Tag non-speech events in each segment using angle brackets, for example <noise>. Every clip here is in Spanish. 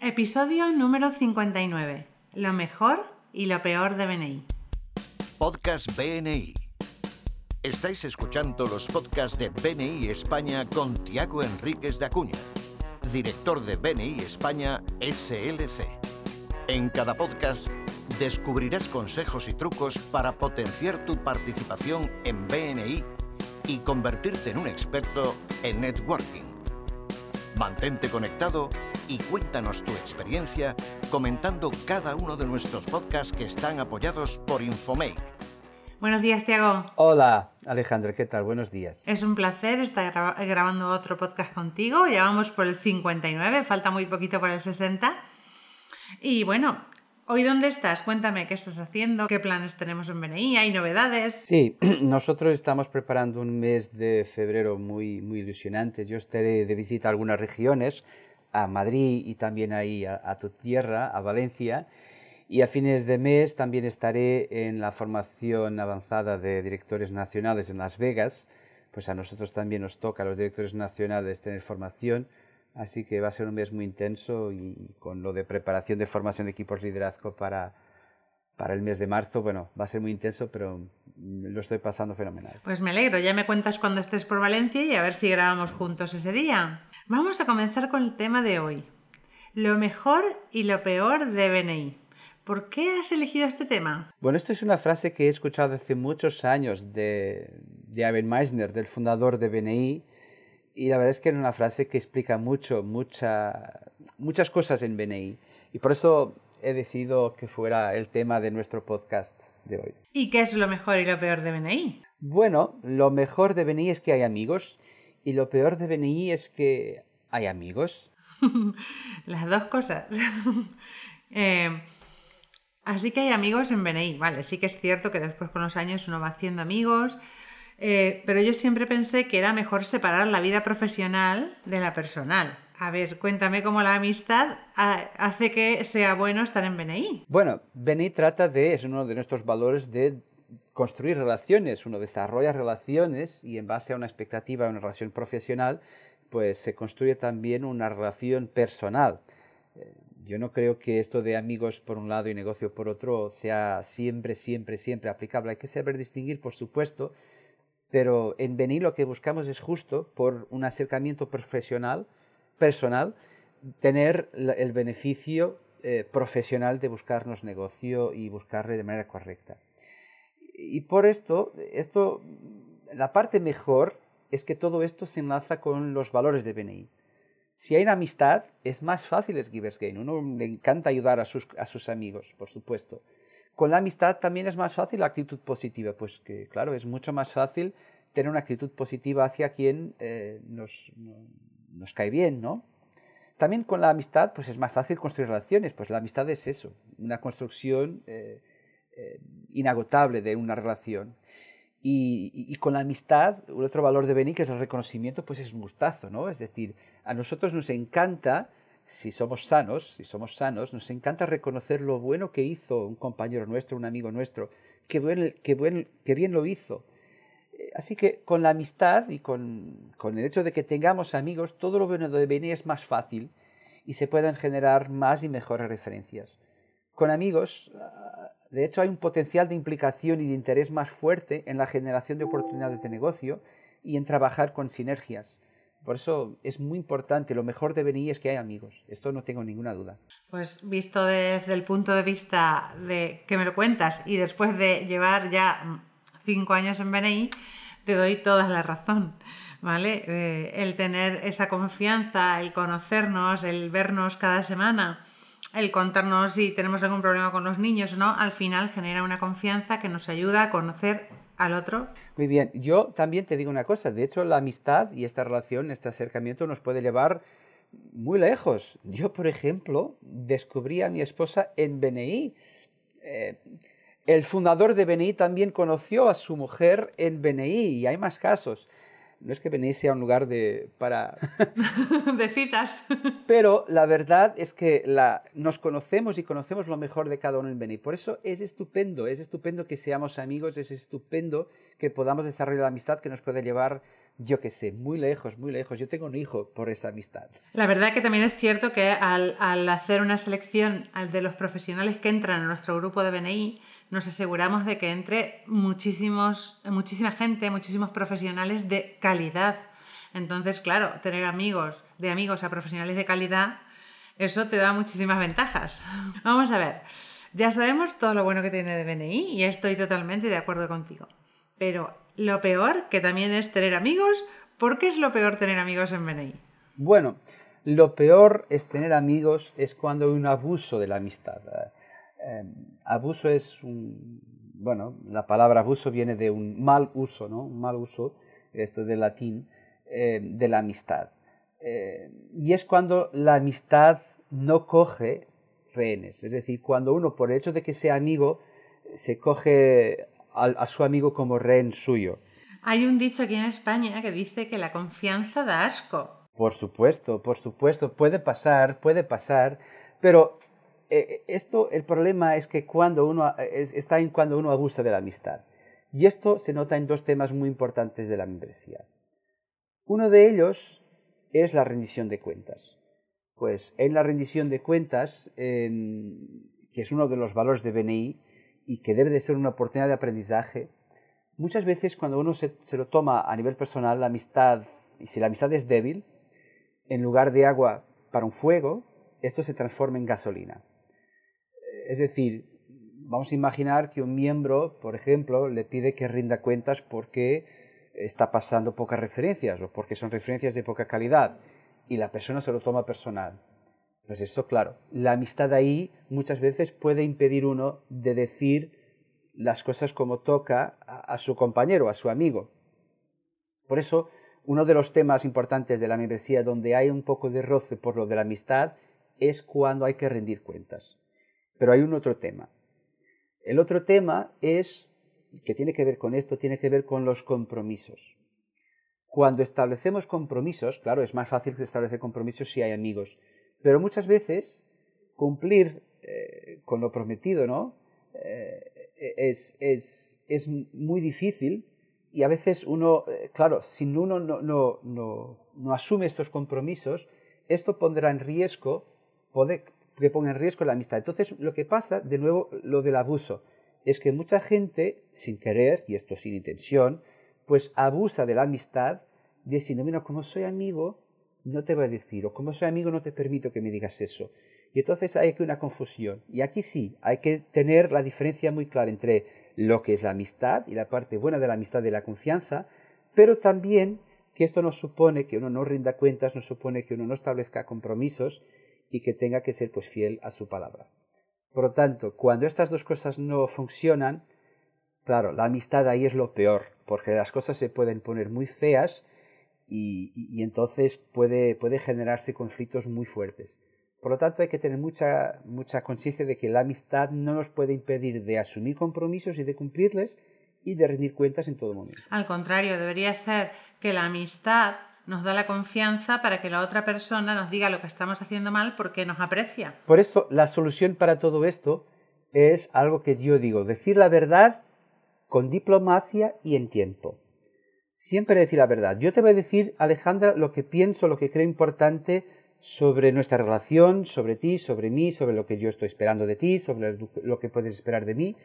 Episodio número 59. Lo mejor y lo peor de BNI. Podcast BNI. Estáis escuchando los podcasts de BNI España con Tiago Enríquez de Acuña, director de BNI España SLC. En cada podcast descubrirás consejos y trucos para potenciar tu participación en BNI y convertirte en un experto en networking. Mantente conectado y cuéntanos tu experiencia comentando cada uno de nuestros podcasts que están apoyados por Infomake. Buenos días, Tiago. Hola, Alejandra, ¿qué tal? Buenos días. Es un placer estar gra- grabando otro podcast contigo. Ya vamos por el 59, falta muy poquito para el 60. Y bueno, ¿hoy dónde estás? Cuéntame qué estás haciendo, qué planes tenemos en BNI, hay novedades. Sí, <clears throat> nosotros estamos preparando un mes de febrero muy, muy ilusionante. Yo estaré de visita a algunas regiones, a Madrid y también ahí a, tu tierra, a Valencia. Y a fines de mes también estaré en la formación avanzada de directores nacionales en Las Vegas. Pues a nosotros también nos toca, a los directores nacionales, tener formación. Así que va a ser un mes muy intenso y con lo de preparación de formación de equipos de liderazgo para, para el mes de marzo, bueno, va a ser muy intenso, pero lo estoy pasando fenomenal. Pues me alegro, ya me cuentas cuando estés por Valencia y a ver si grabamos juntos ese día. Vamos a comenzar con el tema de hoy. Lo mejor y lo peor de BNI. ¿Por qué has elegido este tema? Bueno, esto es una frase que he escuchado hace muchos años de, de Ivan Meisner, del fundador de BNI, y la verdad es que es una frase que explica mucho, mucha, muchas cosas en BNI. Y por eso he decidido que fuera el tema de nuestro podcast de hoy. ¿Y qué es lo mejor y lo peor de BNI? Bueno, lo mejor de BNI es que hay amigos y lo peor de BNI es que hay amigos. <laughs> Las dos cosas. <laughs> Eh, así que hay amigos en BNI, vale, sí que es cierto que después con los años uno va haciendo amigos, eh, pero yo siempre pensé que era mejor separar la vida profesional de la personal. A ver, cuéntame cómo la amistad ha- hace que sea bueno estar en BNI. Bueno, BNI trata de, es uno de nuestros valores de construir relaciones, uno desarrolla relaciones y en base a una expectativa, una relación profesional, pues se construye también una relación personal. Eh, Yo no creo que esto de amigos por un lado y negocio por otro sea siempre, siempre, siempre aplicable. Hay que saber distinguir, por supuesto, pero en BNI lo que buscamos es justo por un acercamiento profesional, personal, tener el beneficio eh, profesional de buscarnos negocio y buscarle de manera correcta. Y por esto, esto, la parte mejor es que todo esto se enlaza con los valores de BNI. Si hay una amistad, es más fácil es Givers Gain. Uno le encanta ayudar a sus, a sus amigos, por supuesto. Con la amistad también es más fácil la actitud positiva, pues que, claro, es mucho más fácil tener una actitud positiva hacia quien eh, nos, no- nos cae bien, ¿no? También con la amistad, pues es más fácil construir relaciones, pues la amistad es eso, una construcción eh, eh, inagotable de una relación. Y, con la amistad, un otro valor de Beni, que es el reconocimiento, pues es un gustazo, ¿no? Es decir, a nosotros nos encanta, si somos sanos, si somos sanos, nos encanta reconocer lo bueno que hizo un compañero nuestro, un amigo nuestro, que, buen, que, buen, que bien lo hizo. Eh, Así que con la amistad y con, con el hecho de que tengamos amigos, todo lo bueno de Beni es más fácil y se pueden generar más y mejores referencias. Con amigos, de hecho, hay un potencial de implicación y de interés más fuerte en la generación de oportunidades de negocio y en trabajar con sinergias. Por eso es muy importante, lo mejor de BNI es que hay amigos, esto no tengo ninguna duda. Pues visto desde el punto de vista de que me lo cuentas y después de llevar ya cinco años en BNI, te doy toda la razón. ¿Vale? Eh, el tener esa confianza, el conocernos, el vernos cada semana, el contarnos si tenemos algún problema con los niños no, al final genera una confianza que nos ayuda a conocer al otro. Muy bien, yo también te digo una cosa, de hecho la amistad y esta relación, este acercamiento nos puede llevar muy lejos. Yo, por ejemplo, descubrí a mi esposa en BNI. Eh, el fundador de BNI también conoció a su mujer en BNI y hay más casos. No es que BNI sea un lugar de, para... <laughs> de citas. Pero la verdad es que la, nos conocemos y conocemos lo mejor de cada uno en BNI. Por eso es estupendo, es estupendo que seamos amigos, es estupendo que podamos desarrollar la amistad que nos puede llevar yo qué sé, muy lejos, muy lejos. Yo tengo un hijo por esa amistad. La verdad que también es cierto que al, al hacer una selección de los profesionales que entran a nuestro grupo de BNI, nos aseguramos de que entre muchísimos, muchísima gente, muchísimos profesionales de calidad. Entonces, claro, tener amigos, de amigos a profesionales de calidad, eso te da muchísimas ventajas. <laughs> Vamos a ver, ya sabemos todo lo bueno que tiene de BNI y estoy totalmente de acuerdo contigo. Pero lo peor, que también es tener amigos, ¿por qué es lo peor tener amigos en BNI? Bueno, lo peor es tener amigos es cuando hay un abuso de la amistad. Eh, abuso es un, bueno, la palabra abuso viene de un mal uso, ¿no? Un mal uso, esto del latín, eh, de la amistad. Eh, y es cuando la amistad no coge rehenes, es decir, cuando uno por el hecho de que sea amigo se coge a, su amigo como rehén suyo. Hay un dicho aquí en España que dice que la confianza da asco. Por supuesto, por supuesto, puede pasar, puede pasar, pero esto, el problema es que cuando uno, está en cuando uno abusa de la amistad. Y esto se nota en dos temas muy importantes de la membresía. Uno de ellos es la rendición de cuentas. Pues en la rendición de cuentas, que es uno de los valores de BNI, y que debe de ser una oportunidad de aprendizaje, muchas veces cuando uno se, lo toma a nivel personal, la amistad, y si la amistad es débil, en lugar de agua para un fuego, esto se transforma en gasolina. Es decir, vamos a imaginar que un miembro, por ejemplo, le pide que rinda cuentas porque está pasando pocas referencias o porque son referencias de poca calidad y la persona se lo toma personal. Pues eso, claro, la amistad ahí muchas veces puede impedir uno de decir las cosas como toca a, su compañero, a su amigo. Por eso, uno de los temas importantes de la membresía donde hay un poco de roce por lo de la amistad es cuando hay que rendir cuentas. Pero hay un otro tema. El otro tema es, que tiene que ver con esto, tiene que ver con los compromisos. Cuando establecemos compromisos, claro, es más fácil establecer compromisos si hay amigos, pero muchas veces cumplir eh, con lo prometido, ¿no? Eh, es, es, es, muy difícil y a veces uno, eh, claro, si uno no, no, no, no, asume estos compromisos, esto pondrá en riesgo, puede que ponga en riesgo la amistad. Entonces, lo que pasa, de nuevo, lo del abuso, es que mucha gente, sin querer, y esto sin intención, pues abusa de la amistad, diciendo, mira, como soy amigo, no te voy a decir, o como soy amigo no te permito que me digas eso. Y entonces hay aquí una confusión. Y aquí sí, hay que tener la diferencia muy clara entre lo que es la amistad y la parte buena de la amistad de la confianza, pero también que esto no supone que uno no rinda cuentas, no supone que uno no establezca compromisos y que tenga que ser pues fiel a su palabra. Por lo tanto, cuando estas dos cosas no funcionan, claro, la amistad ahí es lo peor, porque las cosas se pueden poner muy feas y, entonces puede, puede generarse conflictos muy fuertes. Por lo tanto, hay que tener mucha, mucha conciencia de que la amistad no nos puede impedir de asumir compromisos y de cumplirles y de rendir cuentas en todo momento. Al contrario, debería ser que la amistad nos da la confianza para que la otra persona nos diga lo que estamos haciendo mal porque nos aprecia. Por eso, la solución para todo esto es algo que yo digo, decir la verdad con diplomacia y en tiempo siempre decir la verdad. Yo te voy a decir, Alejandra, lo que pienso, lo que creo importante sobre nuestra relación, sobre ti, sobre mí, sobre lo que yo estoy esperando de ti, sobre lo que puedes esperar de mí,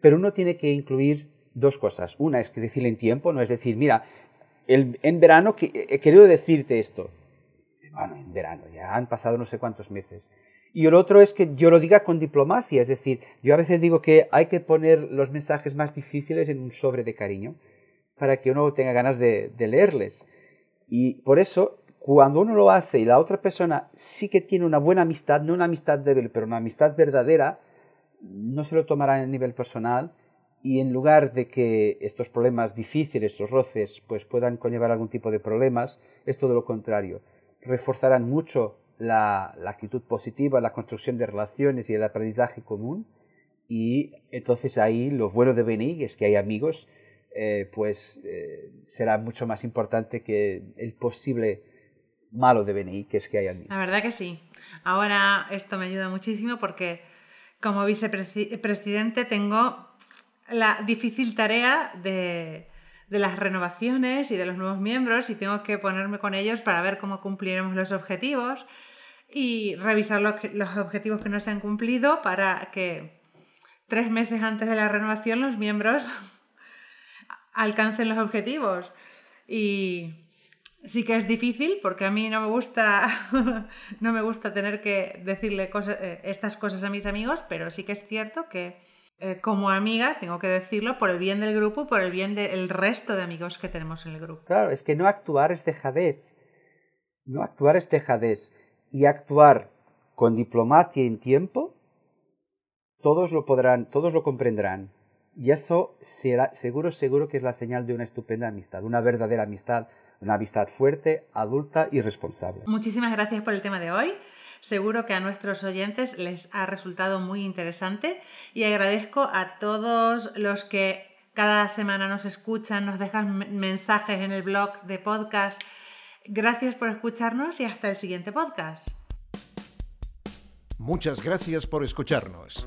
pero uno tiene que incluir dos cosas. Una es que decirle en tiempo, no es decir, mira, en verano he querido decirte esto. Bueno, en verano, ya han pasado no sé cuántos meses. Y el otro es que yo lo diga con diplomacia, es decir, yo a veces digo que hay que poner los mensajes más difíciles en un sobre de cariño para que uno tenga ganas de, leerles. Y por eso, cuando uno lo hace y la otra persona sí que tiene una buena amistad, no una amistad débil, pero una amistad verdadera, no se lo tomará a nivel personal y en lugar de que estos problemas difíciles, estos roces, pues puedan conllevar algún tipo de problemas, es todo lo contrario. Reforzarán mucho la, la actitud positiva, la construcción de relaciones y el aprendizaje común y entonces ahí lo bueno de venir es que hay amigos eh, pues eh, será mucho más importante que el posible malo de BNI, que es que haya La verdad que sí. Ahora esto me ayuda muchísimo porque como vicepresidente tengo la difícil tarea de, de las renovaciones y de los nuevos miembros y tengo que ponerme con ellos para ver cómo cumpliremos los objetivos y revisar los, los objetivos que no se han cumplido para que tres meses antes de la renovación los miembros <laughs> alcancen los objetivos. Y sí que es difícil porque a mí no me gusta <laughs> no me gusta tener que decirle cosas, eh, estas cosas a mis amigos, pero sí que es cierto que eh, como amiga tengo que decirlo por el bien del grupo, por el bien del resto de amigos que tenemos en el grupo. Claro, es que no actuar es dejadez. No actuar es dejadez. Y actuar con diplomacia y en tiempo, todos lo podrán, todos lo comprenderán. Y eso será, seguro, seguro que es la señal de una estupenda amistad, una verdadera amistad, una amistad fuerte, adulta y responsable. Muchísimas gracias por el tema de hoy. Seguro que a nuestros oyentes les ha resultado muy interesante y agradezco a todos los que cada semana nos escuchan, nos dejan mensajes en el blog de podcast. Gracias por escucharnos y hasta el siguiente podcast. Muchas gracias por escucharnos.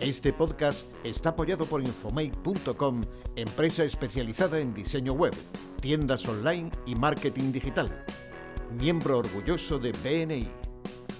Este podcast está apoyado por Infomate.com, empresa especializada en diseño web, tiendas online y marketing digital. Miembro orgulloso de BNI.